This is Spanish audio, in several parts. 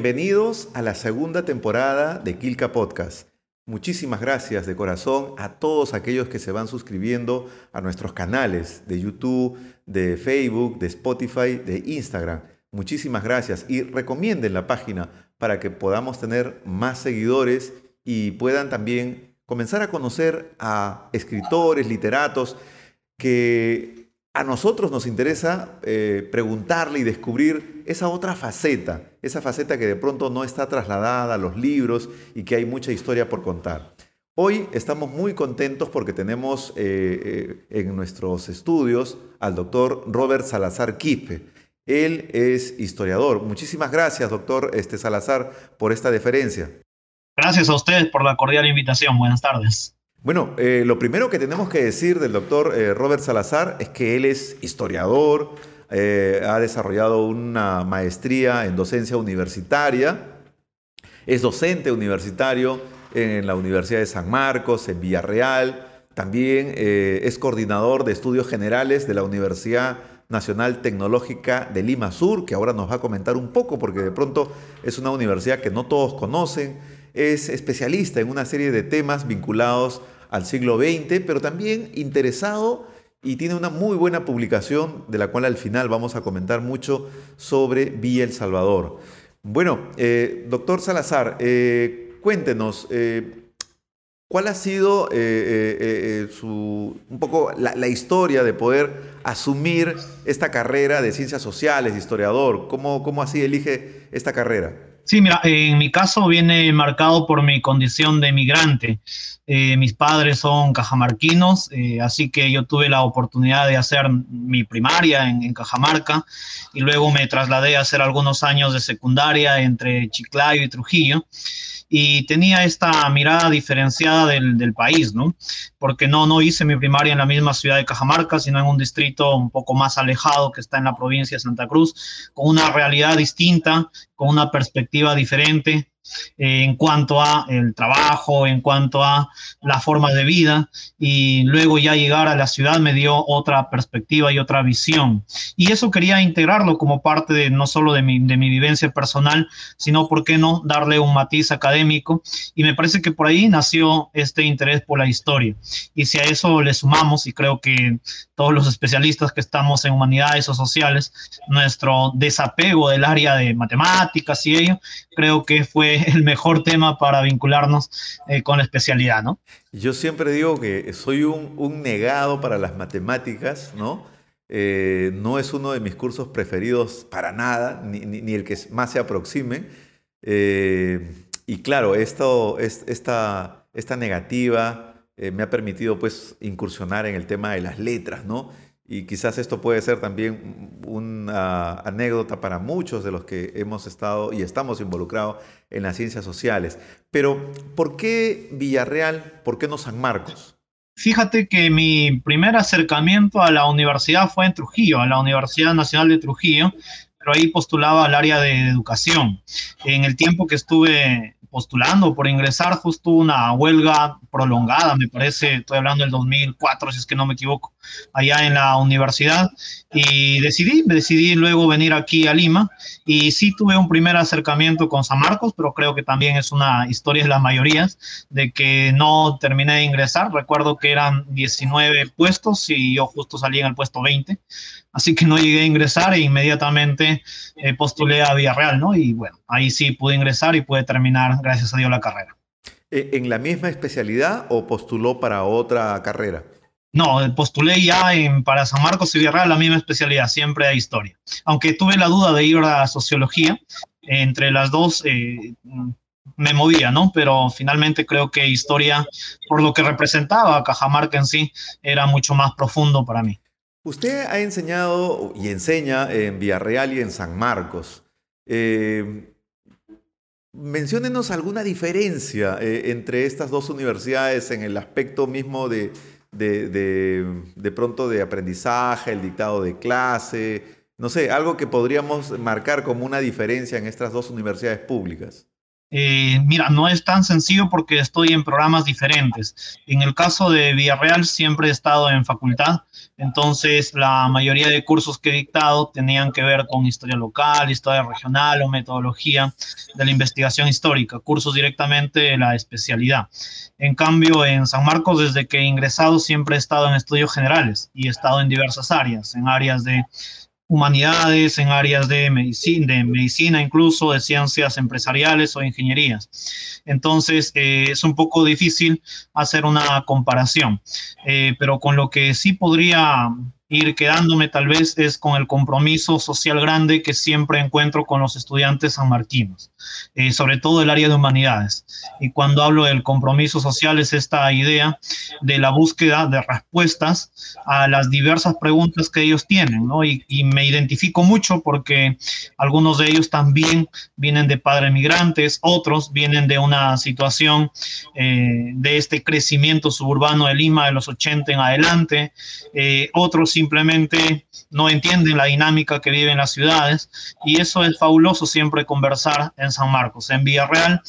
Bienvenidos a la segunda temporada de Kilka Podcast. Muchísimas gracias de corazón a todos aquellos que se van suscribiendo a nuestros canales de YouTube, de Facebook, de Spotify, de Instagram. Muchísimas gracias y recomienden la página para que podamos tener más seguidores y puedan también comenzar a conocer a escritores, literatos que a nosotros nos interesa eh, preguntarle y descubrir esa otra faceta, esa faceta que de pronto no está trasladada a los libros y que hay mucha historia por contar. Hoy estamos muy contentos porque tenemos eh, eh, en nuestros estudios al doctor Robert Salazar Quispe. Él es historiador. Muchísimas gracias, doctor este, Salazar, por esta deferencia. Gracias a ustedes por la cordial invitación. Buenas tardes. Bueno, eh, lo primero que tenemos que decir del doctor eh, Robert Salazar es que él es historiador, eh, ha desarrollado una maestría en docencia universitaria, es docente universitario en la Universidad de San Marcos, en Villarreal, también es coordinador de estudios generales de la Universidad Nacional Tecnológica de Lima Sur, que ahora nos va a comentar un poco porque de pronto es una universidad que no todos conocen. Es especialista en una serie de temas vinculados al siglo XX, pero también interesado y tiene una muy buena publicación de la cual al final vamos a comentar mucho sobre Villa El Salvador. Bueno, eh, doctor Salazar, eh, cuéntenos, eh, ¿Cuál ha sido su, un poco la, historia de poder asumir esta carrera de ciencias sociales, historiador? ¿Cómo, ¿Cómo así elige esta carrera? Sí, mira, en mi caso viene marcado por mi condición de migrante. mis padres son cajamarquinos, así que yo tuve la oportunidad de hacer mi primaria en, en, Cajamarca y luego me trasladé a hacer algunos años de secundaria entre Chiclayo y Trujillo y tenía esta mirada diferenciada del, del, país, ¿no? Porque no, no hice mi primaria en la misma ciudad de Cajamarca, sino en un distrito un poco más alejado que está en la provincia de Santa Cruz, con una realidad distinta, con una perspectiva diferente, eh, en cuanto a el trabajo, en cuanto a la forma de vida y luego ya llegar a la ciudad me dio otra perspectiva y otra visión. Y eso quería integrarlo como parte de no solo de mi, de mi vivencia personal, sino, ¿por qué no?, darle un matiz académico. Y me parece que por ahí nació este interés por la historia. Y si a eso le sumamos, y creo que todos los especialistas que estamos en humanidades o sociales, nuestro desapego del área de matemáticas y ello, creo que fue el mejor tema para vincularnos eh, con la especialidad, ¿no? Yo siempre digo que soy un, negado para las matemáticas, ¿no? Eh, no es uno de mis cursos preferidos para nada, ni, el que más se aproxime. Eh, y claro, esto, esta, esta negativa me ha permitido pues incursionar en el tema de las letras, ¿no? Y quizás esto puede ser también una anécdota para muchos de los que hemos estado y estamos involucrados en las ciencias sociales. Pero, ¿por qué Villarreal? ¿Por qué no San Marcos? Fíjate que mi primer acercamiento a la universidad fue en Trujillo, a la Universidad Nacional de Trujillo, pero ahí postulaba al área de educación. En el tiempo que estuve postulando por ingresar, justo una huelga prolongada, me parece, estoy hablando del 2004, si es que no me equivoco, allá en la universidad, y decidí, decidí luego venir aquí a Lima, y sí tuve un primer acercamiento con San Marcos, pero creo que también es una historia de las mayorías, de que no terminé de ingresar, recuerdo que eran 19 puestos y yo justo salí en el puesto 20, así que no llegué a ingresar e inmediatamente eh, postulé a Villarreal, ¿no? Y bueno, ahí sí pude ingresar y pude terminar, gracias a Dios, la carrera. Eh, ¿En la misma especialidad o postuló para otra carrera? No, postulé ya en, para San Marcos y Villarreal la misma especialidad, siempre a historia. Aunque tuve la duda de ir a sociología, entre las dos eh, me movía, ¿no? Pero finalmente creo que historia, por lo que representaba Cajamarca en sí, era mucho más profundo para mí. Usted ha enseñado y enseña en Villarreal y en San Marcos. Eh, menciónenos alguna diferencia eh, entre estas dos universidades en el aspecto mismo de, de, pronto de aprendizaje, el dictado de clase, no sé, algo que podríamos marcar como una diferencia en estas dos universidades públicas. Eh, mira, no es tan sencillo porque estoy en programas diferentes. En el caso de Villarreal siempre he estado en facultad, entonces la mayoría de cursos que he dictado tenían que ver con historia local, historia regional o metodología de la investigación histórica, cursos directamente de la especialidad. En cambio, en San Marcos, desde que he ingresado, siempre he estado en estudios generales y he estado en diversas áreas, en áreas de humanidades, en áreas de medicina, de medicina incluso, de ciencias empresariales o ingenierías. Entonces, eh, es un poco difícil hacer una comparación, eh, pero con lo que sí podría ir quedándome tal vez es con el compromiso social grande que siempre encuentro con los estudiantes sanmarquinos, eh, sobre todo el área de humanidades. Y cuando hablo del compromiso social es esta idea de la búsqueda de respuestas a las diversas preguntas que ellos tienen, ¿no? Y, me identifico mucho porque algunos de ellos también vienen de padres migrantes, otros vienen de una situación eh, de este crecimiento suburbano de Lima de los 80 en adelante, eh, otros simplemente no entienden la dinámica que viven las ciudades y eso es fabuloso siempre conversar en San Marcos. En Villarreal,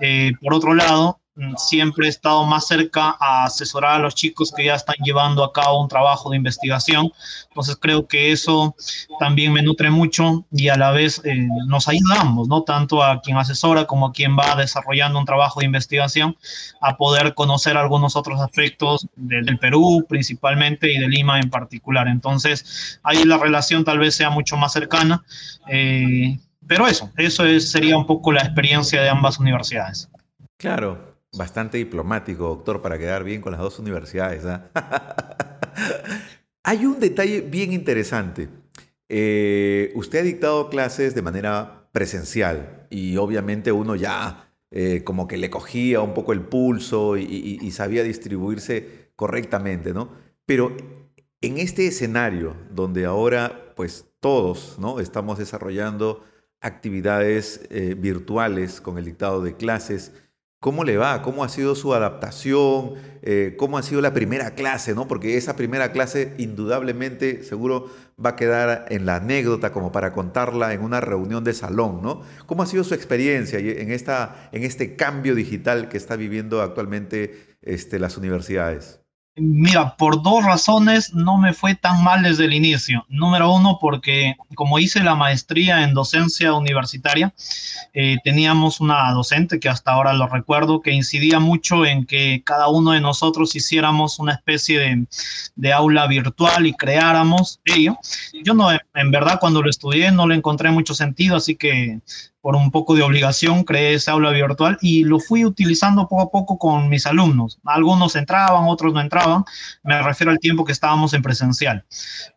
eh, por otro lado, siempre he estado más cerca a asesorar a los chicos que ya están llevando a cabo un trabajo de investigación. Entonces creo que eso también me nutre mucho y a la vez eh, nos ayudamos, ¿no? Tanto a quien asesora como a quien va desarrollando un trabajo de investigación a poder conocer algunos otros aspectos del Perú principalmente y de Lima en particular. Entonces ahí la relación tal vez sea mucho más cercana. Eh, pero eso, eso sería un poco la experiencia de ambas universidades. Claro, Bastante diplomático, doctor, para quedar bien con las dos universidades. ¿ah? Hay un detalle bien interesante. Eh, usted ha dictado clases de manera presencial y obviamente uno ya eh, como que le cogía un poco el pulso y, sabía distribuirse correctamente, ¿no? Pero en este escenario donde ahora pues todos ¿no? estamos desarrollando actividades eh, virtuales con el dictado de clases, ¿Cómo le va? ¿Cómo ha sido su adaptación? Eh, ¿Cómo ha sido la primera clase? ¿no? Porque esa primera clase indudablemente seguro va a quedar en la anécdota como para contarla en una reunión de salón. ¿no? ¿Cómo ha sido su experiencia en, esta, en este cambio digital que está viviendo actualmente este, las universidades? Mira, por dos razones no me fue tan mal desde el inicio. Número uno, porque como hice la maestría en docencia universitaria, eh, teníamos una docente que hasta ahora lo recuerdo, que incidía mucho en que cada uno de nosotros hiciéramos una especie de, de aula virtual y creáramos ello. Yo no, en verdad, cuando lo estudié no le encontré mucho sentido, así que por un poco de obligación, creé esa aula virtual y lo fui utilizando poco a poco con mis alumnos. Algunos entraban, otros no entraban. Me refiero al tiempo que estábamos en presencial.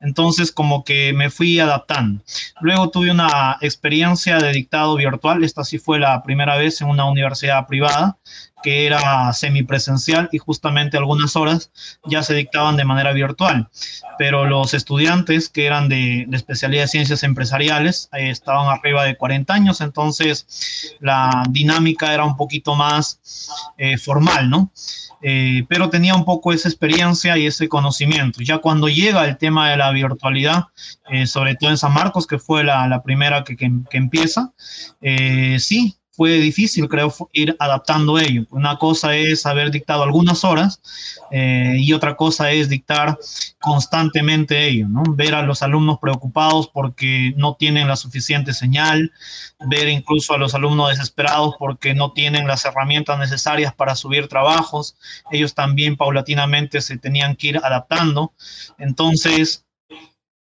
Entonces, como que me fui adaptando. Luego tuve una experiencia de dictado virtual. Esta sí fue la primera vez en una universidad privada que era semipresencial y justamente algunas horas ya se dictaban de manera virtual. Pero los estudiantes que eran de, especialidad de ciencias empresariales eh, estaban arriba de 40 años, entonces la dinámica era un poquito más eh, formal, ¿no? Eh, pero tenía un poco esa experiencia y ese conocimiento. Ya cuando llega el tema de la virtualidad, sobre todo en San Marcos, que fue la, primera que, que empieza, sí, fue difícil, creo, ir adaptando ello. Una cosa es haber dictado algunas horas eh, y otra cosa es dictar constantemente ello, ¿no? Ver a los alumnos preocupados porque no tienen la suficiente señal, ver incluso a los alumnos desesperados porque no tienen las herramientas necesarias para subir trabajos. Ellos también paulatinamente se tenían que ir adaptando. Entonces,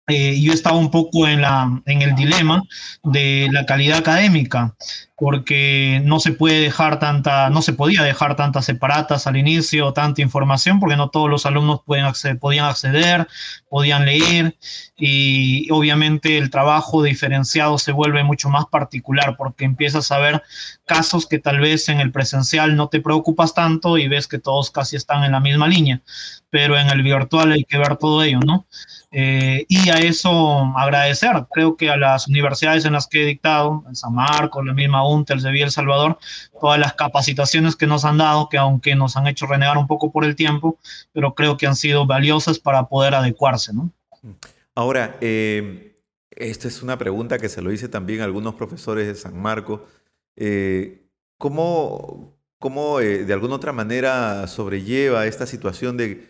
eh, yo estaba un poco en, la, en el dilema de la calidad académica, porque no se puede dejar tanta, no se podía dejar tantas separatas al inicio, tanta información, porque no todos los alumnos pueden podían acceder, podían leer, y obviamente el trabajo diferenciado se vuelve mucho más particular, porque empiezas a ver casos que tal vez en el presencial no te preocupas tanto y ves que todos casi están en la misma línea, pero en el virtual hay que ver todo ello, ¿no? Eh, y a eso agradecer, creo que a las universidades en las que he dictado, en San Marcos, la misma UNTEL, Sevilla, El Salvador, todas las capacitaciones que nos han dado, que aunque nos han hecho renegar un poco por el tiempo, pero creo que han sido valiosas para poder adecuarse, ¿no? Ahora, eh, esta es una pregunta que se lo hice también a algunos profesores de San Marcos. Eh, ¿cómo, cómo eh, de alguna otra manera sobrelleva esta situación de,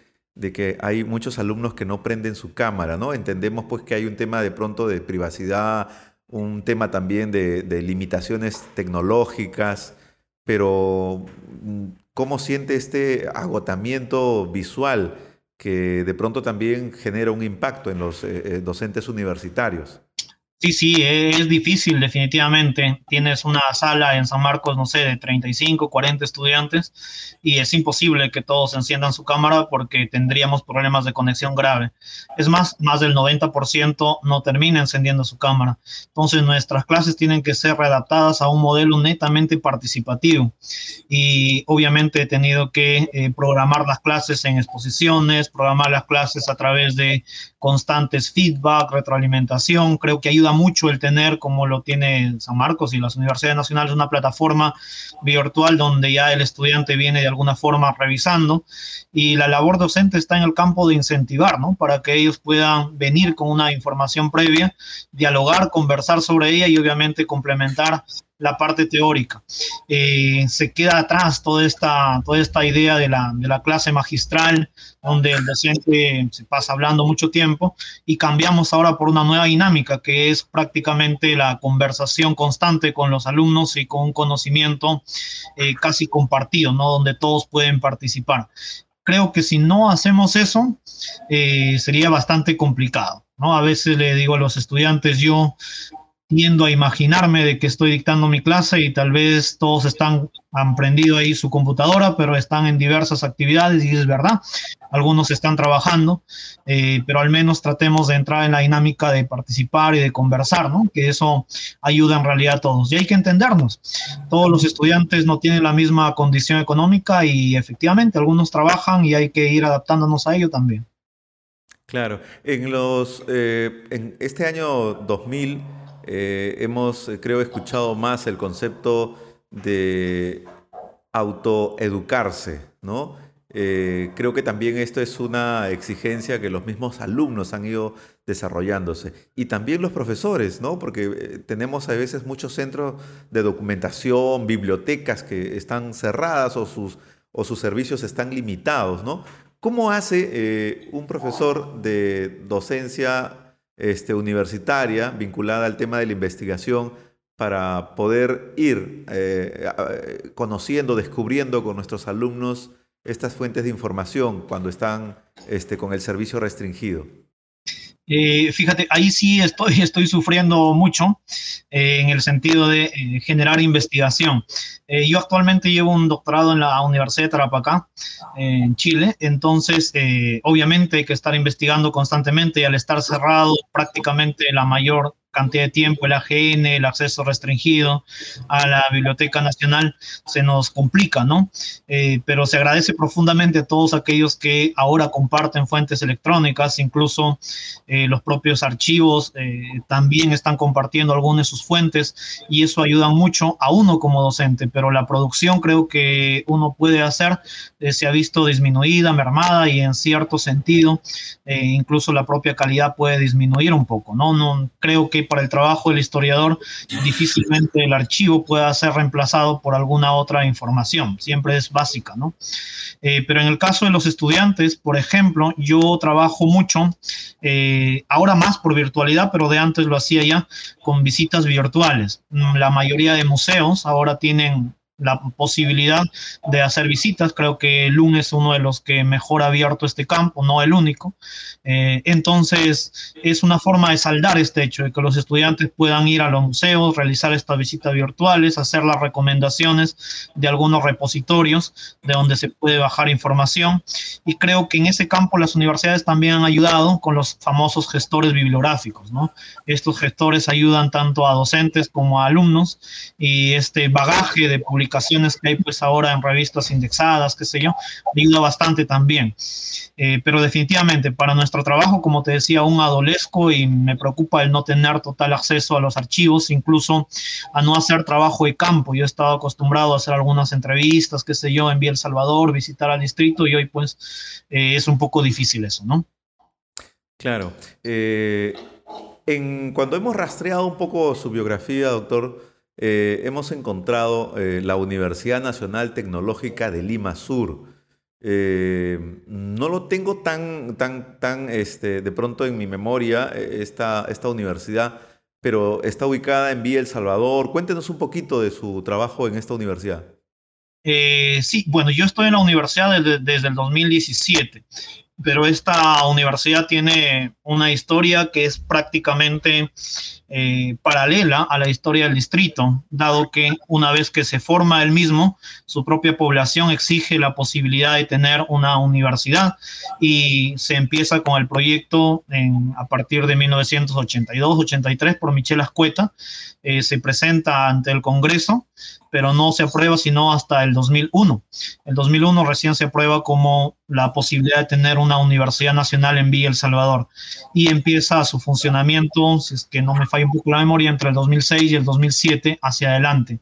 que hay muchos alumnos que no prenden su cámara, ¿no? Entendemos pues que hay un tema de pronto de privacidad, un tema también de, limitaciones tecnológicas, pero mm, ¿cómo siente este agotamiento visual que de pronto también genera un impacto en los eh, eh, docentes universitarios? Sí, sí, es difícil definitivamente. Tienes una sala en San Marcos, no sé, de 35, 40 estudiantes y es imposible que todos enciendan su cámara porque tendríamos problemas de conexión grave. Es más, más del 90% no termina encendiendo su cámara. Entonces nuestras clases tienen que ser readaptadas a un modelo netamente participativo y obviamente he tenido que eh, programar las clases en exposiciones, programar las clases a través de constantes feedback, retroalimentación. Creo que ayuda mucho el tener, como lo tiene San Marcos y las universidades nacionales, una plataforma virtual donde ya el estudiante viene de alguna forma revisando y la labor docente está en el campo de incentivar, ¿no? Para que ellos puedan venir con una información previa, dialogar, conversar sobre ella y obviamente complementar la parte teórica. Eh, se queda atrás toda esta, toda esta idea de la, de la, clase magistral, donde el docente se pasa hablando mucho tiempo, y cambiamos ahora por una nueva dinámica, que es prácticamente la conversación constante con los alumnos y con un conocimiento eh, casi compartido, ¿no? donde todos pueden participar. Creo que si no hacemos eso, eh, sería bastante complicado. ¿no? A veces le digo a los estudiantes, yo tiendo a imaginarme de que estoy dictando mi clase y tal vez todos están, han prendido ahí su computadora, pero están en diversas actividades y es verdad, algunos están trabajando, eh, pero al menos tratemos de entrar en la dinámica de participar y de conversar, ¿no? Que eso ayuda en realidad a todos. Y hay que entendernos, todos los estudiantes no tienen la misma condición económica y efectivamente algunos trabajan y hay que ir adaptándonos a ello también. Claro, en los, eh, en este año 2000 eh, hemos, eh, creo, escuchado más el concepto de autoeducarse, ¿no? Eh, creo que también esto es una exigencia que los mismos alumnos han ido desarrollándose. Y también los profesores, ¿no? Porque tenemos a veces muchos centros de documentación, bibliotecas que están cerradas o sus, o sus servicios están limitados, ¿no? ¿Cómo hace un profesor de docencia este, universitaria vinculada al tema de la investigación para poder ir eh, conociendo, descubriendo con nuestros alumnos estas fuentes de información cuando están este, con el servicio restringido. Eh, fíjate, ahí sí estoy, estoy sufriendo mucho eh, en el sentido de eh, generar investigación. yo actualmente llevo un doctorado en la Universidad de Tarapacá, en Chile, entonces obviamente hay que estar investigando constantemente y al estar cerrado prácticamente la mayor cantidad de tiempo, el AGN, el acceso restringido a la Biblioteca Nacional, se nos complica, ¿no? Eh, pero se agradece profundamente a todos aquellos que ahora comparten fuentes electrónicas, incluso eh, los propios archivos eh, también están compartiendo algunas de sus fuentes y eso ayuda mucho a uno como docente, pero la producción creo que uno puede hacer se ha visto disminuida, mermada y en cierto sentido incluso la propia calidad puede disminuir un poco, ¿no? No creo que para el trabajo del historiador difícilmente el archivo pueda ser reemplazado por alguna otra información, siempre es básica, ¿no? Eh, pero en el caso de los estudiantes, por ejemplo, yo trabajo mucho, eh, ahora más por virtualidad, pero de antes lo hacía ya con visitas virtuales. La mayoría de museos ahora tienen la posibilidad de hacer visitas. Creo que LUN es uno de los que mejor ha abierto este campo, no el único. Eh, entonces, es una forma de saldar este hecho, de que los estudiantes puedan ir a los museos, realizar estas visitas virtuales, hacer las recomendaciones de algunos repositorios de donde se puede bajar información. Y creo que en ese campo las universidades también han ayudado con los famosos gestores bibliográficos, ¿no? Estos gestores ayudan tanto a docentes como a alumnos y este bagaje de publicaciones que hay pues ahora en revistas indexadas, qué sé yo, ayuda bastante también. Eh, pero definitivamente para nuestro trabajo, como te decía, aún adolesco y me preocupa el no tener total acceso a los archivos, incluso a no hacer trabajo de campo. Yo he estado acostumbrado a hacer algunas entrevistas, qué sé yo, en El Salvador, visitar al distrito y hoy pues eh, es un poco difícil eso, ¿no? Claro. Eh, en, cuando hemos rastreado un poco su biografía, doctor, eh, hemos encontrado eh, la Universidad Nacional Tecnológica de Lima Sur. Eh, no lo tengo tan, tan, tan este, de pronto en mi memoria esta, esta universidad, pero está ubicada en Villa El Salvador. Cuéntenos un poquito de su trabajo en esta universidad. sí, bueno, yo estoy en la universidad desde, desde el 2017 pero esta universidad tiene una historia que es prácticamente eh, paralela a la historia del distrito, dado que una vez que se forma el mismo, su propia población exige la posibilidad de tener una universidad y se empieza con el proyecto a partir de 1982-83 por Michel Ascueta, eh, se presenta ante el Congreso, pero no se aprueba sino hasta el 2001. El 2001 recién se aprueba como la posibilidad de tener una universidad nacional en Villa El Salvador y empieza su funcionamiento, si es que no me falla un poco la memoria, entre el 2006 y el 2007 hacia adelante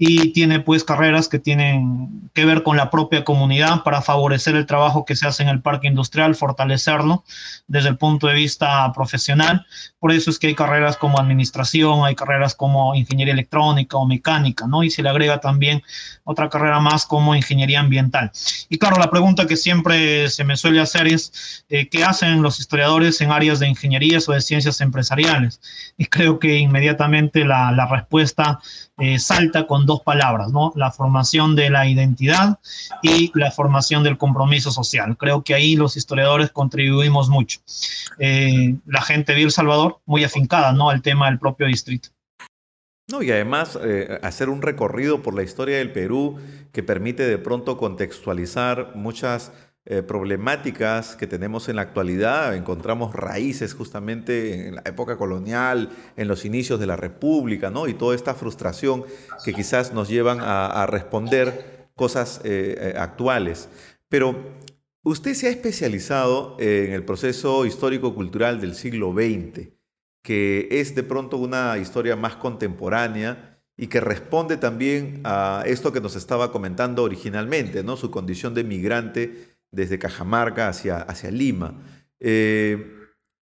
y tiene pues carreras que tienen que ver con la propia comunidad para favorecer el trabajo que se hace en el parque industrial, fortalecerlo desde el punto de vista profesional. Por eso es que hay carreras como administración, hay carreras como ingeniería electrónica o mecánica, ¿no? Y se le agrega también otra carrera más como ingeniería ambiental. Y claro, la pregunta que siempre se me suele hacer es, eh, ¿qué hacen los historiadores en áreas de ingeniería o de ciencias empresariales? Y creo que inmediatamente la, la respuesta eh, salta con dos palabras, ¿no? La formación de la identidad y la formación del compromiso social. Creo que ahí los historiadores contribuimos mucho. Eh, la gente de El Salvador muy afincada, ¿no? Al tema del propio distrito. No, y además eh, hacer un recorrido por la historia del Perú que permite de pronto contextualizar muchas eh, problemáticas que tenemos en la actualidad, encontramos raíces justamente en la época colonial, en los inicios de la República, ¿no? Y toda esta frustración que quizás nos llevan a, responder cosas eh, eh, actuales. Pero usted se ha especializado en el proceso histórico-cultural del siglo XX, que es de pronto una historia más contemporánea y que responde también a esto que nos estaba comentando originalmente, ¿no? Su condición de migrante desde Cajamarca hacia, hacia Lima. Eh,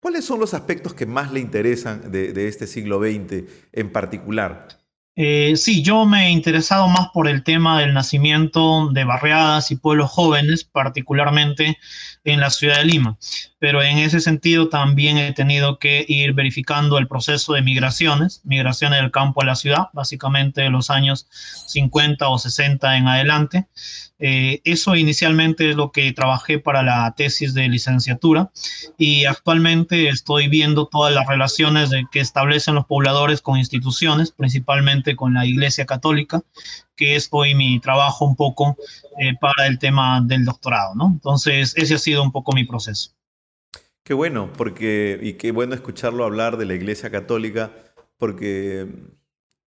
¿Cuáles son los aspectos que más le interesan de, este siglo XX en particular? Eh, sí, yo me he interesado más por el tema del nacimiento de barriadas y pueblos jóvenes, particularmente en la ciudad de Lima. Pero en ese sentido también he tenido que ir verificando el proceso de migraciones, migraciones del campo a la ciudad, básicamente de los años 50 o 60 en adelante. Eh, eso inicialmente es lo que trabajé para la tesis de licenciatura y actualmente estoy viendo todas las relaciones de, que establecen los pobladores con instituciones, principalmente con la Iglesia Católica, que es hoy mi trabajo un poco eh, para el tema del doctorado, ¿no? Entonces, ese ha sido un poco mi proceso. Qué bueno, porque, y qué bueno escucharlo hablar de la Iglesia Católica, porque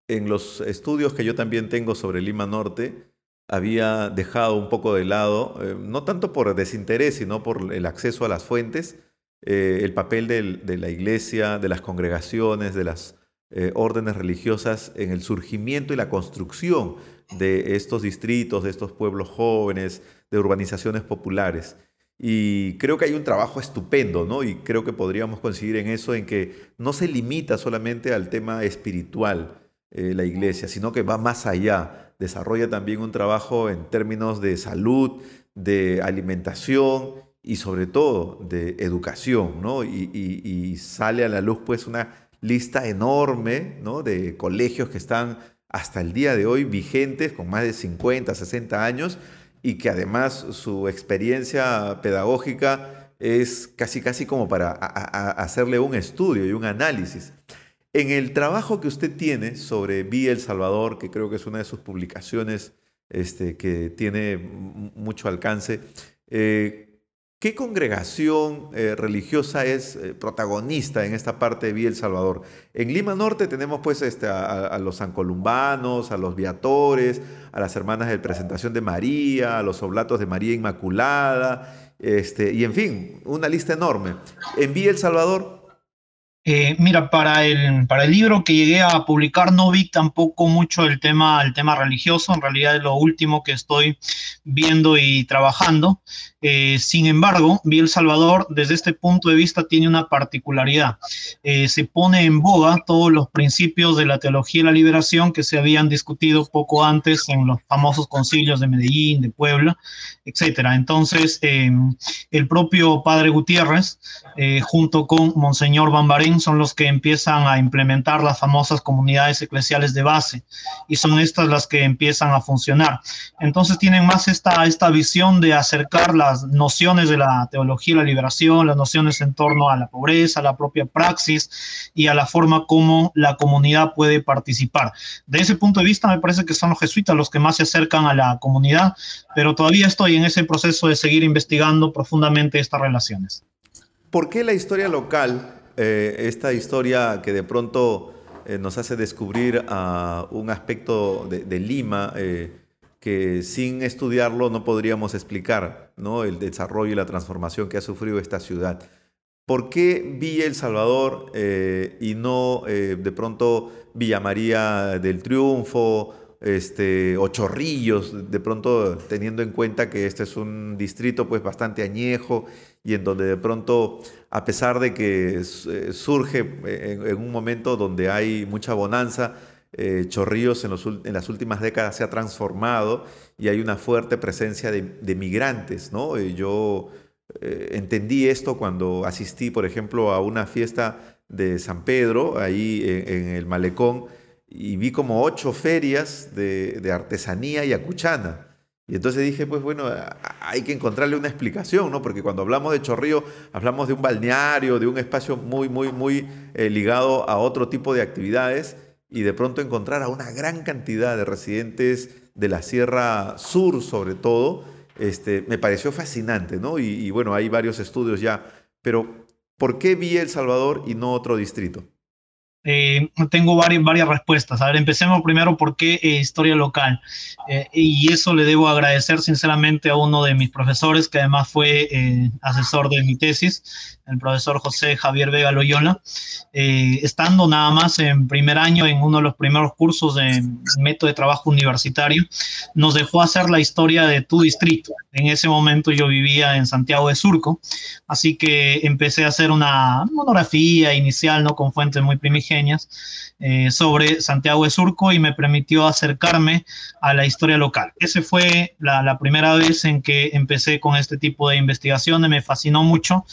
en los estudios que yo también tengo sobre Lima Norte, había dejado un poco de lado, eh, no tanto por desinterés, sino por el acceso a las fuentes, eh, el papel de la iglesia, de las congregaciones, de las eh, órdenes religiosas en el surgimiento y la construcción de estos distritos, de estos pueblos jóvenes, de urbanizaciones populares. Y creo que hay un trabajo estupendo, ¿no? Y creo que podríamos coincidir en eso, en que no se limita solamente al tema espiritual la iglesia, sino que va más allá desarrolla también un trabajo en términos de salud, de alimentación y sobre todo de educación, ¿no? Y, sale a la luz pues una lista enorme, ¿no? De colegios que están hasta el día de hoy vigentes con más de 50, 60 años y que además su experiencia pedagógica es casi casi como para hacerle un estudio y un análisis. En el trabajo que usted tiene sobre Vía El Salvador, que creo que es una de sus publicaciones este, que tiene mucho alcance, eh, ¿qué congregación eh, religiosa es eh, protagonista en esta parte de Vía El Salvador? En Lima Norte tenemos pues este, a, los sancolumbanos, a los viatores, a las hermanas de Presentación de María, a los oblatos de María Inmaculada, este, y en fin, una lista enorme. En Vía El Salvador Eh, mira, para el, para el libro que llegué a publicar no vi tampoco mucho el tema, el tema religioso, en realidad es lo último que estoy viendo y trabajando. Eh, sin embargo, Vi El Salvador desde este punto de vista tiene una particularidad. Eh, se pone en boga todos los principios de la teología de la liberación que se habían discutido poco antes en los famosos concilios de Medellín, de Puebla, etcétera. Entonces, el propio padre Gutiérrez, junto con Monseñor Bambarén, son los que empiezan a implementar las famosas comunidades eclesiales de base y son estas las que empiezan a funcionar. Entonces tienen más esta, esta visión de acercar las nociones de la teología y la liberación, las nociones en torno a la pobreza, a la propia praxis y a la forma como la comunidad puede participar. De ese punto de vista me parece que son los jesuitas los que más se acercan a la comunidad, pero todavía estoy en ese proceso de seguir investigando profundamente estas relaciones. ¿Por qué la historia local eh, esta historia que de pronto eh, nos hace descubrir a un aspecto de, Lima eh, que sin estudiarlo no podríamos explicar, ¿no? El desarrollo y la transformación que ha sufrido esta ciudad. ¿Por qué Villa El Salvador y no de pronto Villa María del Triunfo este, o Chorrillos, de pronto teniendo en cuenta que este es un distrito pues bastante añejo y en donde de pronto, a pesar de que eh, surge en, un momento donde hay mucha bonanza, eh, Chorrillos en, las últimas décadas se ha transformado y hay una fuerte presencia de, migrantes, ¿no? yo eh, entendí esto cuando asistí, por ejemplo, a una fiesta de San Pedro, ahí en el malecón, y vi como ocho ferias de, artesanía y acuchana. Y entonces dije, pues bueno, hay que encontrarle una explicación, ¿no? Porque cuando hablamos de Chorrillo, hablamos de un balneario, de un espacio muy, muy, muy eh, ligado a otro tipo de actividades y de pronto encontrar a una gran cantidad de residentes de la Sierra Sur, sobre todo, este, me pareció fascinante, ¿no? Y bueno, hay varios estudios ya, pero ¿por qué vi El Salvador y no otro distrito? Eh, tengo varias, varias respuestas. A ver, empecemos primero por qué eh, historia local. Eh, y eso le debo agradecer sinceramente a uno de mis profesores, que además fue asesor de mi tesis, el profesor José Javier Vega Loyola, estando nada más en primer año en uno de los primeros cursos de método de trabajo universitario, nos dejó hacer la historia de tu distrito. En ese momento yo vivía en Santiago de Surco, así que empecé a hacer una monografía inicial, ¿no? Con fuentes muy primigenias eh, sobre Santiago de Surco y me permitió acercarme a la historia local. Esa fue la, primera vez en que empecé con este tipo de investigaciones, me fascinó mucho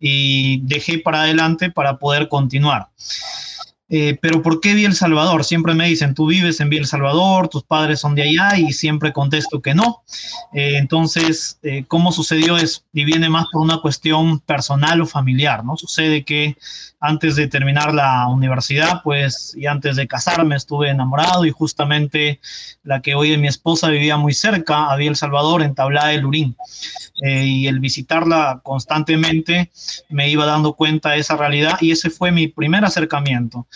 y dejé para adelante para poder continuar. Eh, pero ¿por qué El Salvador? Siempre me dicen, tú vives en El Salvador, tus padres son de allá y siempre contesto que no. Eh, entonces, ¿cómo sucedió eso? Y viene más por una cuestión personal o familiar, ¿no? Sucede que antes de terminar la universidad, pues, y antes de casarme estuve enamorado y justamente la que hoy es mi esposa vivía muy cerca, había El Salvador, en Tablada del Urín. Eh, y el visitarla constantemente me iba dando cuenta de esa realidad y ese fue mi primer acercamiento.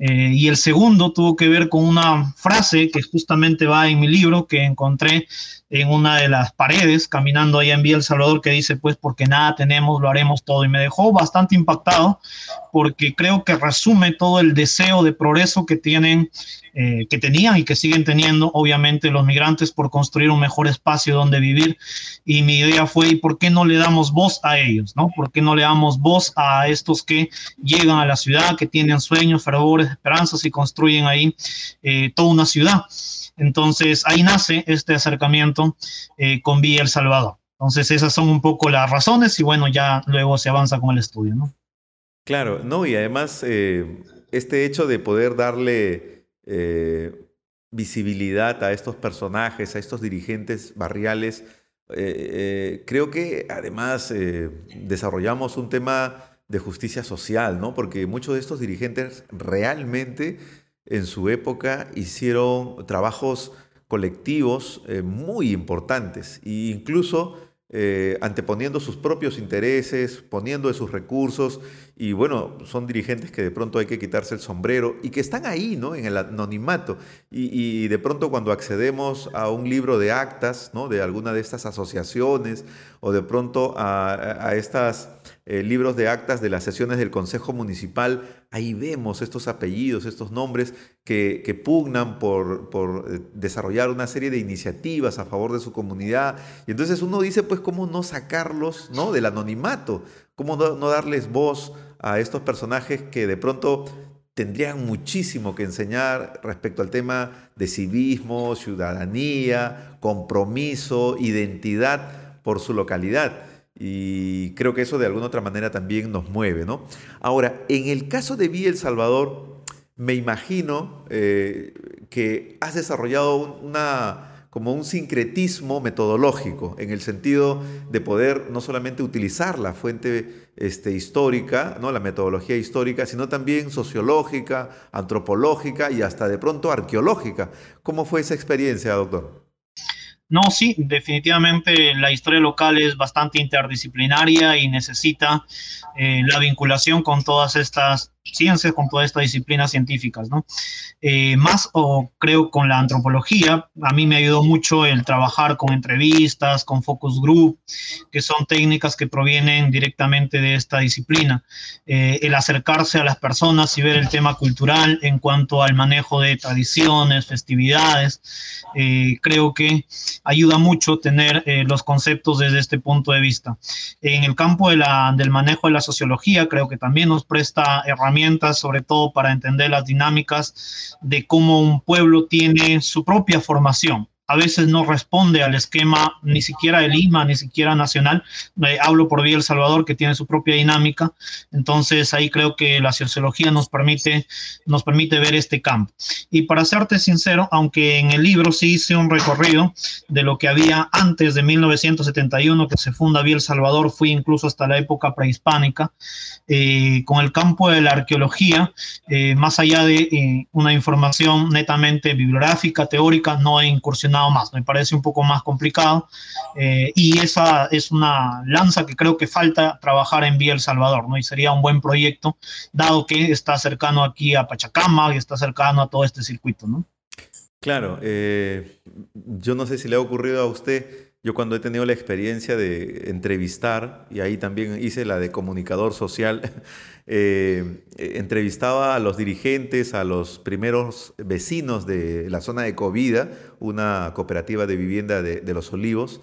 Eh, y el segundo tuvo que ver con una frase que justamente va en mi libro que encontré en una de las paredes caminando allá en Vía El Salvador que dice pues porque nada tenemos lo haremos todo y me dejó bastante impactado porque creo que resume todo el deseo de progreso que tienen eh, que tenían y que siguen teniendo obviamente los migrantes por construir un mejor espacio donde vivir y mi idea fue ¿y por qué no le damos voz a ellos? ¿no? ¿Por qué no le damos voz a estos que llegan a la ciudad, que tienen sueños, fervores, esperanzas y construyen ahí eh, toda una ciudad? Entonces ahí nace este acercamiento eh, con Villa El Salvador. Entonces esas son un poco las razones y bueno, ya luego se avanza con el estudio. Claro, no, y además eh, este hecho de poder darle visibilidad a estos personajes, a estos dirigentes barriales, creo que además desarrollamos un tema de justicia social, ¿no? Porque muchos de estos dirigentes realmente en su época hicieron trabajos colectivos eh, muy importantes e incluso eh, anteponiendo sus propios intereses, poniendo de sus recursos y bueno, son dirigentes que de pronto hay que quitarse el sombrero y que están ahí, ¿no? En el anonimato. Y, de pronto cuando accedemos a un libro de actas, ¿no? De alguna de estas asociaciones o de pronto a, estas eh, libros de actas de las sesiones del Consejo Municipal, ahí vemos estos apellidos, estos nombres que, pugnan por, eh, desarrollar una serie de iniciativas a favor de su comunidad. Y entonces uno dice, pues, ¿cómo no sacarlos ¿no? del anonimato? ¿Cómo no darles voz a estos personajes que de pronto tendrían muchísimo que enseñar respecto al tema de civismo, ciudadanía, compromiso, identidad por su localidad? Y creo que eso de alguna otra manera también nos mueve, ¿no? Ahora, en el caso de Villa El Salvador, me imagino eh, que has desarrollado una, como un sincretismo metodológico, en el sentido de poder no solamente utilizar la fuente este, histórica, ¿no? la metodología histórica, sino también sociológica, antropológica y hasta de pronto arqueológica. ¿Cómo fue esa experiencia, doctor? No, sí, definitivamente la historia local es bastante interdisciplinaria y necesita eh, la vinculación con todas estas ciencias, con todas estas disciplinas científicas, ¿no? Eh, más o creo con la antropología, a mí me ayudó mucho el trabajar con entrevistas, con focus group, que son técnicas que provienen directamente de esta disciplina. Eh, el acercarse a las personas y ver el tema cultural en cuanto al manejo de tradiciones, festividades, eh, creo que ayuda mucho tener los conceptos desde este punto de vista. En el campo de la, del manejo de la sociología, creo que también nos presta herramientas sobre todo para entender las dinámicas de cómo un pueblo tiene su propia formación a veces no responde al esquema ni siquiera de Lima, ni siquiera nacional. Eh, hablo por Vía El Salvador, que tiene su propia dinámica. Entonces ahí creo que la sociología nos permite, nos permite ver este campo. Y para serte sincero, aunque en el libro sí hice un recorrido de lo que había antes de 1971, que se funda Vía El Salvador, fui incluso hasta la época prehispánica, eh, con el campo de la arqueología, eh, más allá de una información netamente bibliográfica, teórica, no he incursionado más. Me parece un poco más complicado eh, y esa es una lanza que creo que falta trabajar en Vía El Salvador, ¿no? Y sería un buen proyecto, dado que está cercano aquí a Pachacama y está cercano a todo este circuito, ¿no? Claro, eh, yo no sé si le ha ocurrido a usted, yo cuando he tenido la experiencia de entrevistar, y ahí también hice la de comunicador social, eh, entrevistaba a los dirigentes, a los primeros vecinos de la zona de Covida, una cooperativa de vivienda de, Los Olivos,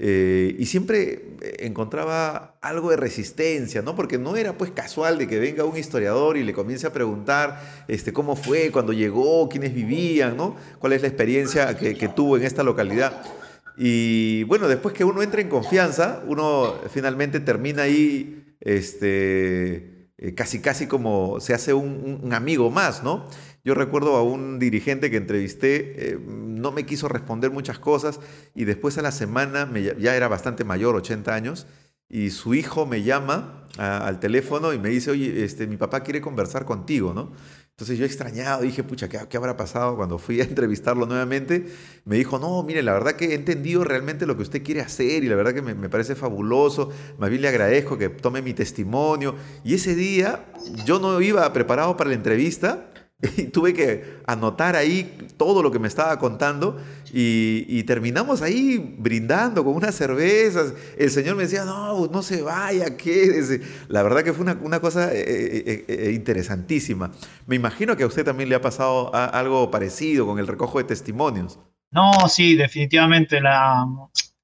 eh, y siempre encontraba algo de resistencia, ¿no? Porque no era pues casual de que venga un historiador y le comience a preguntar este, cómo fue, cuando llegó, quiénes vivían, ¿no? Cuál es la experiencia que tuvo en esta localidad. Y bueno, después que uno entra en confianza, uno finalmente termina ahí, este, eh, casi casi como se hace un, amigo más, ¿no? Yo recuerdo a un dirigente que entrevisté, eh, no me quiso responder muchas cosas y después a la semana, ya era bastante mayor, 80 años, y su hijo me llama al teléfono y me dice, oye, este, mi papá quiere conversar contigo, ¿no? Entonces yo extrañado, dije, pucha, ¿qué, habrá pasado cuando fui a entrevistarlo nuevamente? Me dijo, no, mire, la verdad que he entendido realmente lo que usted quiere hacer y la verdad que me, me, parece fabuloso. Más bien le agradezco que tome mi testimonio. Y ese día yo no iba preparado para la entrevista tuve que anotar ahí todo lo que me estaba contando y, terminamos ahí brindando con unas cervezas. El señor me decía, no, no se vaya, quédese. La verdad que fue una, cosa eh, eh, eh, interesantísima. Me imagino que a usted también le ha pasado algo parecido con el recojo de testimonios. No, sí, definitivamente la,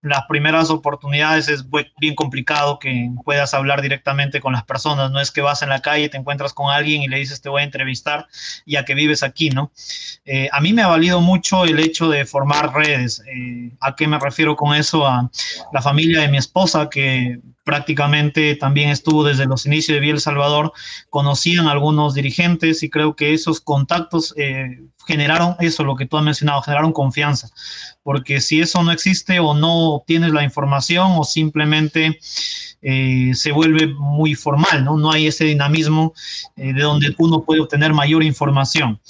las primeras oportunidades es bien complicado que puedas hablar directamente con las personas. No es que vas en la calle, te encuentras con alguien y le dices te voy a entrevistar ya que vives aquí, ¿no? Eh, a mí me ha valido mucho el hecho de formar redes. Eh, ¿A qué me refiero con eso? A la familia de mi esposa que prácticamente también estuvo desde los inicios de Vía El Salvador, conocían algunos dirigentes y creo que esos contactos eh, generaron eso, lo que tú has mencionado, generaron confianza. Porque si eso no existe o no obtienes la información o simplemente eh, se vuelve muy formal, ¿no? No hay ese dinamismo eh, de donde uno puede obtener mayor información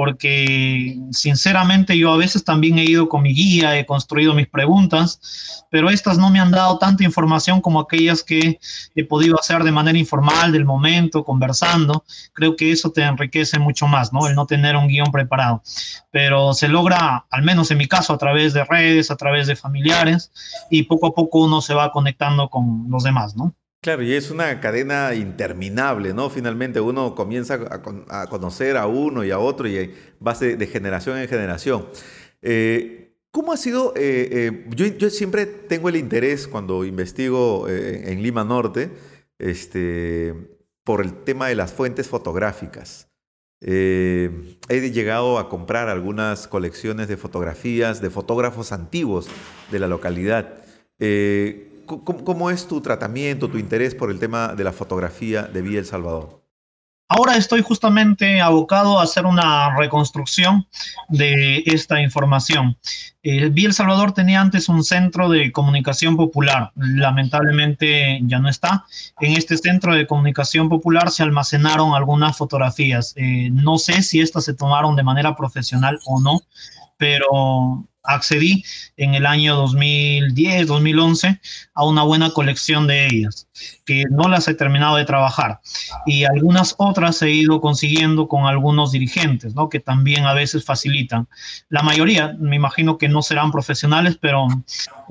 porque sinceramente yo a veces también he ido con mi guía, he construido mis preguntas, pero estas no me han dado tanta información como aquellas que he podido hacer de manera informal, del momento, conversando. Creo que eso te enriquece mucho más, ¿no? El no tener un guion preparado. Pero se logra, al menos en mi caso, a través de redes, a través de familiares, y poco a poco uno se va conectando con los demás, Claro, y es una cadena interminable, ¿no? Finalmente uno comienza a, conocer a uno y a otro y va de, generación en generación. Eh, ¿Cómo ha sido? Eh, eh, yo, siempre tengo el interés cuando investigo en Lima Norte este, por el tema de las fuentes fotográficas. he llegado a comprar algunas colecciones de fotografías de fotógrafos antiguos de la localidad. ¿Cómo, es tu tratamiento, tu interés por el tema de la fotografía de Villa El Salvador? Ahora estoy justamente abocado a hacer una reconstrucción de esta información. Eh, Villa El Salvador tenía antes un centro de comunicación popular. Lamentablemente ya no está. En este centro de comunicación popular se almacenaron algunas fotografías. Eh, no sé si estas se tomaron de manera profesional o no, pero accedí en el año 2010, 2011 a una buena colección de ellas, que no las he terminado de trabajar. Y algunas otras he ido consiguiendo con algunos dirigentes, ¿no? que también a veces facilitan. La mayoría, me imagino que no serán profesionales, pero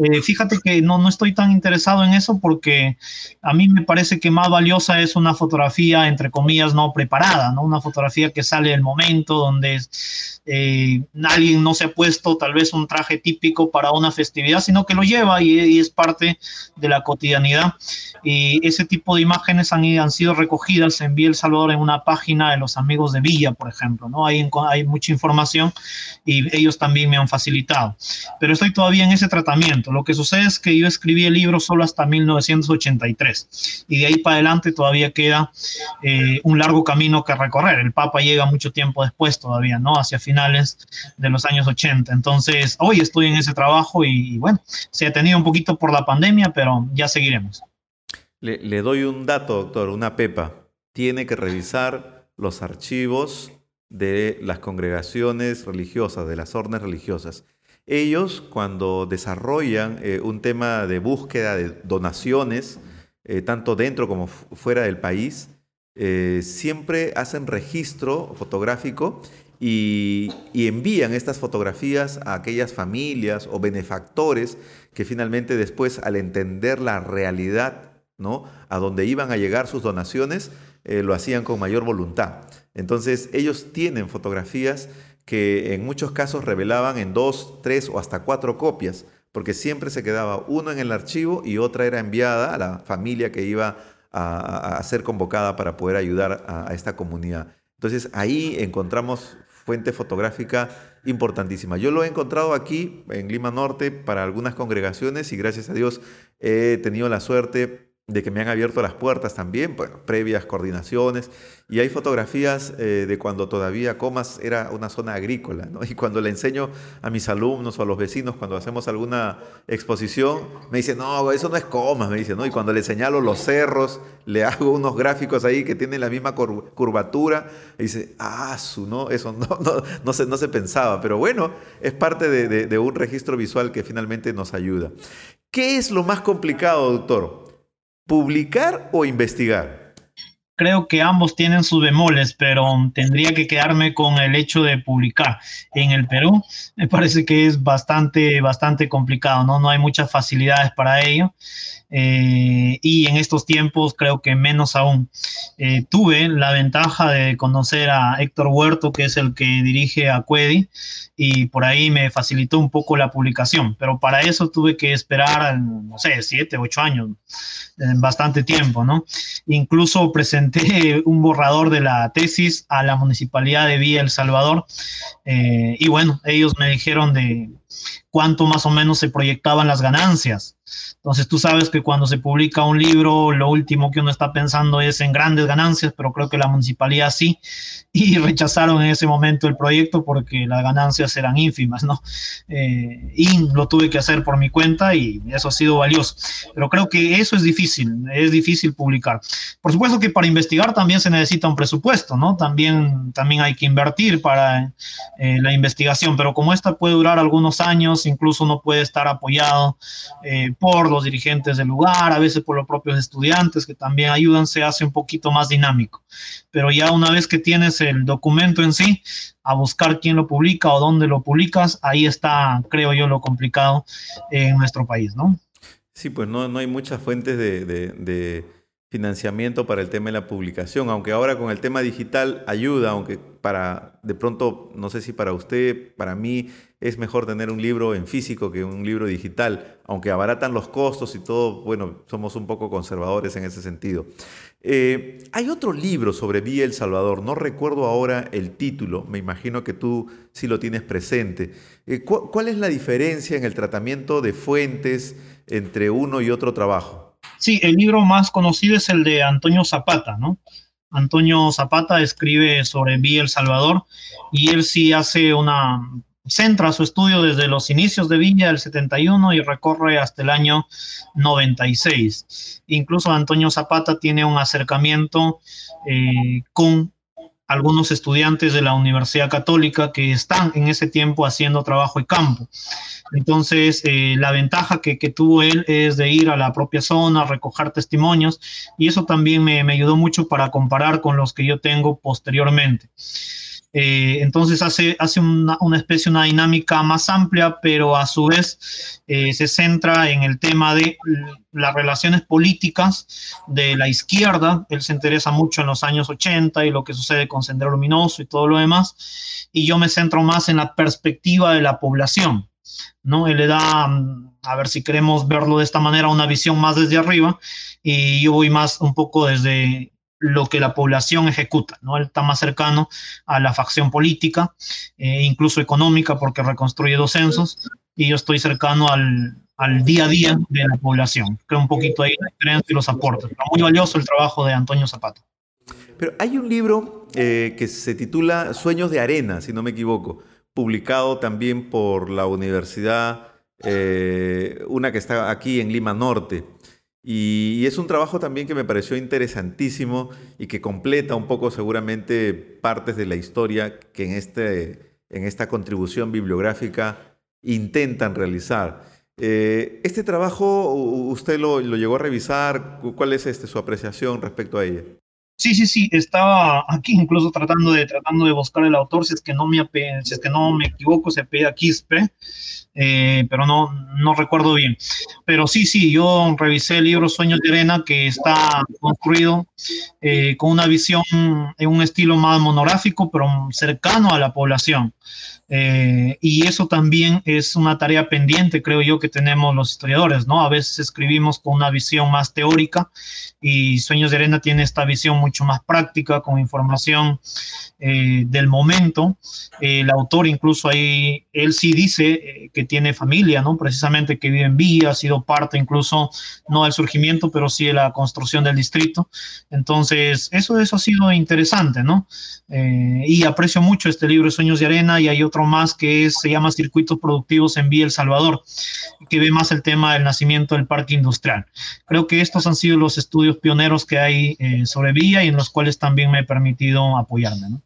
eh, fíjate que no, no estoy tan interesado en eso porque a mí me parece que más valiosa es una fotografía, entre comillas, no preparada, ¿no? una fotografía que sale del momento donde eh, alguien no se ha puesto tal vez un traje típico para una festividad, sino que lo lleva y, es parte de la cotidianidad. Y ese tipo de imágenes han, han sido recogidas en Villa El Salvador en una página de los amigos de Villa, por ejemplo. ¿no? Hay, hay mucha información y ellos también me han facilitado. Pero estoy todavía en ese tratamiento. Lo que sucede es que yo escribí el libro solo hasta 1983 y de ahí para adelante todavía queda eh, un largo camino que recorrer. El Papa llega mucho tiempo después todavía, ¿no? Hacia finales de los años 80. Entonces, hoy estoy en ese trabajo y, bueno, se ha tenido un poquito por la pandemia, pero ya seguiremos. Le, doy un dato, doctor, una pepa. Tiene que revisar los archivos de las congregaciones religiosas, de las órdenes religiosas. Ellos, cuando desarrollan eh, un tema de búsqueda de donaciones, eh, tanto dentro como fuera del país, eh, siempre hacen registro fotográfico y, envían estas fotografías a aquellas familias o benefactores que finalmente después al entender la realidad, ¿no? A donde iban a llegar sus donaciones, eh, lo hacían con mayor voluntad. Entonces ellos tienen fotografías que en muchos casos revelaban en dos, tres o hasta cuatro copias, porque siempre se quedaba uno en el archivo y otra era enviada a la familia que iba a, ser convocada para poder ayudar a esta comunidad. Entonces ahí encontramos fuente fotográfica importantísima. Yo lo he encontrado aquí en Lima Norte para algunas congregaciones y gracias a Dios he tenido la suerte de que me han abierto las puertas también, bueno, previas coordinaciones, y hay fotografías eh, de cuando todavía Comas era una zona agrícola, ¿no? y cuando le enseño a mis alumnos o a los vecinos cuando hacemos alguna exposición, me dicen, no, eso no es Comas, me dicen, ¿no? y cuando le señalo los cerros, le hago unos gráficos ahí que tienen la misma curvatura, y dice, ah, su, no, eso no, no, no, se, no se pensaba, pero bueno, es parte de, de un registro visual que finalmente nos ayuda. ¿Qué es lo más complicado, doctor? ¿Publicar o investigar? Creo que ambos tienen sus bemoles, pero tendría que quedarme con el hecho de publicar. En el Perú me parece que es bastante, bastante complicado, ¿no? No hay muchas facilidades para ello. Eh, y en estos tiempos creo que menos aún. Eh, tuve la ventaja de conocer a Héctor Huerto, que es el que dirige a Cuedi, y por ahí me facilitó un poco la publicación, pero para eso tuve que esperar, no sé, siete, ocho años, bastante tiempo, ¿no? Incluso presenté un borrador de la tesis a la Municipalidad de Villa El Salvador, eh, y bueno, ellos me dijeron de cuánto más o menos se proyectaban las ganancias. Entonces tú sabes que cuando se publica un libro, lo último que uno está pensando es en grandes ganancias, pero creo que la municipalidad sí, y rechazaron en ese momento el proyecto porque las ganancias eran ínfimas, ¿no? Eh, y lo tuve que hacer por mi cuenta y eso ha sido valioso. Pero creo que eso es difícil, es difícil publicar. Por supuesto que para investigar también se necesita un presupuesto, ¿no? También, también hay que invertir para eh, la investigación, pero como esta puede durar algunos años, incluso uno puede estar apoyado eh, por los dirigentes del lugar, a veces por los propios estudiantes que también ayudan, se hace un poquito más dinámico. Pero ya una vez que tienes el documento en sí, a buscar quién lo publica o dónde lo publicas, ahí está, creo yo, lo complicado en nuestro país, ¿no? Sí, pues no, no hay muchas fuentes de, financiamiento para el tema de la publicación, aunque ahora con el tema digital ayuda, aunque para, de pronto, no sé si para usted, para mí, es mejor tener un libro en físico que un libro digital, aunque abaratan los costos y todo, bueno, somos un poco conservadores en ese sentido. Eh, hay otro libro sobre Villa El Salvador, no recuerdo ahora el título, me imagino que tú sí lo tienes presente. Eh, ¿Cuál es la diferencia en el tratamiento de fuentes entre uno y otro trabajo? Sí, el libro más conocido es el de Antonio Zapata, ¿no? Antonio Zapata escribe sobre Villa El Salvador y él sí hace una, centra su estudio desde los inicios de Villa del 71 y recorre hasta el año 96. Incluso Antonio Zapata tiene un acercamiento eh, con algunos estudiantes de la Universidad Católica que están en ese tiempo haciendo trabajo de campo. Entonces, eh, la ventaja que, tuvo él es de ir a la propia zona, recoger testimonios, y eso también me ayudó mucho para comparar con los que yo tengo posteriormente. Eh, entonces hace, hace una, especie, una dinámica más amplia, pero a su vez eh, se centra en el tema de las relaciones políticas de la izquierda. Él se interesa mucho en los años 80 y lo que sucede con Sendero Luminoso y todo lo demás. Y yo me centro más en la perspectiva de la población. ¿no? Él le da, a ver si queremos verlo de esta manera, una visión más desde arriba y yo voy más un poco desde lo que la población ejecuta, ¿no? Él está más cercano a la facción política, eh, incluso económica, porque reconstruye dos censos, y yo estoy cercano al, al, día a día de la población. Creo un poquito ahí la diferencia y los aportes. Pero muy valioso el trabajo de Antonio Zapata. Pero hay un libro eh, que se titula Sueños de Arena, si no me equivoco, publicado también por la universidad, eh, una que está aquí en Lima Norte. Y, es un trabajo también que me pareció interesantísimo y que completa un poco seguramente partes de la historia que en, este, en esta contribución bibliográfica intentan realizar. Eh, este trabajo, ¿usted lo, lo, llegó a revisar? ¿Cuál es este, su apreciación respecto a ella? Sí, sí, sí, estaba aquí incluso tratando de, tratando de buscar el autor, si es que no me, si es que no me equivoco, se pide Quispe, eh, pero no, no recuerdo bien. Pero sí, sí, yo revisé el libro Sueños de Arena, que está construido eh, con una visión en un estilo más monográfico, pero cercano a la población. Eh, y eso también es una tarea pendiente, creo yo, que tenemos los historiadores, ¿no? A veces escribimos con una visión más teórica y Sueños de Arena tiene esta visión mucho más práctica, con información eh, del momento. el autor incluso ahí, él sí dice eh, que tiene familia, ¿no? Precisamente que vive en Villa, ha sido parte incluso, no del surgimiento, pero sí de la construcción del distrito. Entonces, eso, eso ha sido interesante, ¿no? y aprecio mucho este libro, Sueños de Arena, y hay más que se llama Circuitos Productivos en Vía El Salvador, que ve más el tema del nacimiento del parque industrial. Creo que estos han sido los estudios pioneros que hay eh, sobre Vía y en los cuales también me he permitido apoyarme.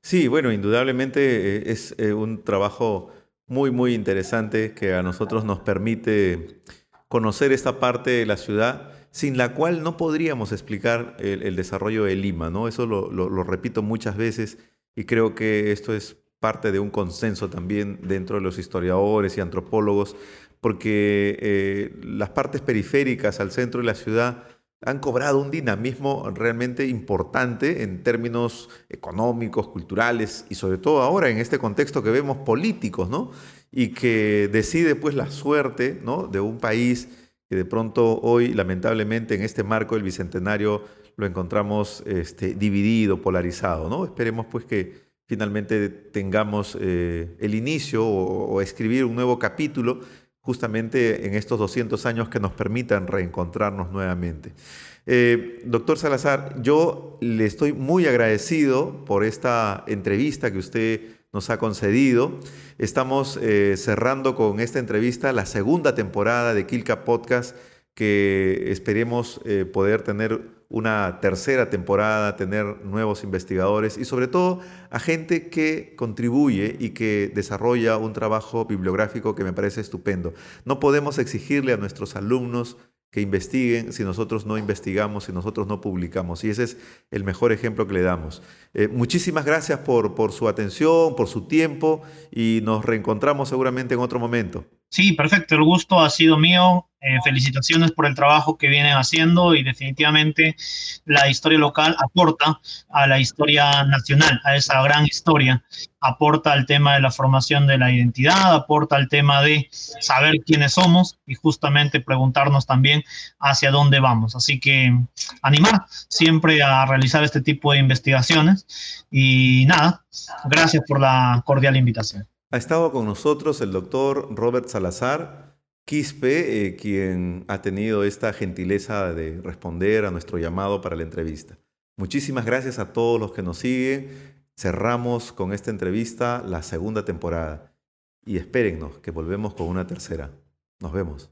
Sí, bueno, indudablemente eh, es eh, un trabajo muy, muy interesante que a nosotros nos permite conocer esta parte de la ciudad sin la cual no podríamos explicar el, desarrollo de Lima, ¿no? Eso lo, lo, repito muchas veces y creo que esto es parte de un consenso también dentro de los historiadores y antropólogos, porque eh, las partes periféricas al centro de la ciudad han cobrado un dinamismo realmente importante en términos económicos, culturales y sobre todo ahora en este contexto que vemos políticos, ¿no? Y que decide pues la suerte, ¿no? De un país que de pronto hoy lamentablemente en este marco del bicentenario lo encontramos este, dividido, polarizado, ¿no? Esperemos pues que finalmente tengamos eh, el inicio o, escribir un nuevo capítulo justamente en estos 200 años que nos permitan reencontrarnos nuevamente. Eh, doctor Salazar, yo le estoy muy agradecido por esta entrevista que usted nos ha concedido. Estamos eh, cerrando con esta entrevista la segunda temporada de Kilka Podcast que esperemos poder tener una tercera temporada, tener nuevos investigadores y sobre todo a gente que contribuye y que desarrolla un trabajo bibliográfico que me parece estupendo. No podemos exigirle a nuestros alumnos que investiguen si nosotros no investigamos, si nosotros no publicamos. Y ese es el mejor ejemplo que le damos. Eh, muchísimas gracias por, por su atención, por su tiempo y nos reencontramos seguramente en otro momento. Sí, perfecto. El gusto ha sido mío. Eh, felicitaciones por el trabajo que vienen haciendo y definitivamente la historia local aporta a la historia nacional, a esa gran historia. Aporta al tema de la formación de la identidad, aporta al tema de saber quiénes somos y justamente preguntarnos también hacia dónde vamos. Así que animar siempre a realizar este tipo de investigaciones y nada, gracias por la cordial invitación. Ha estado con nosotros el doctor Robert Salazar Quispe, eh, quien ha tenido esta gentileza de responder a nuestro llamado para la entrevista. Muchísimas gracias a todos los que nos siguen. Cerramos con esta entrevista la segunda temporada y espérennos que volvemos con una tercera. Nos vemos.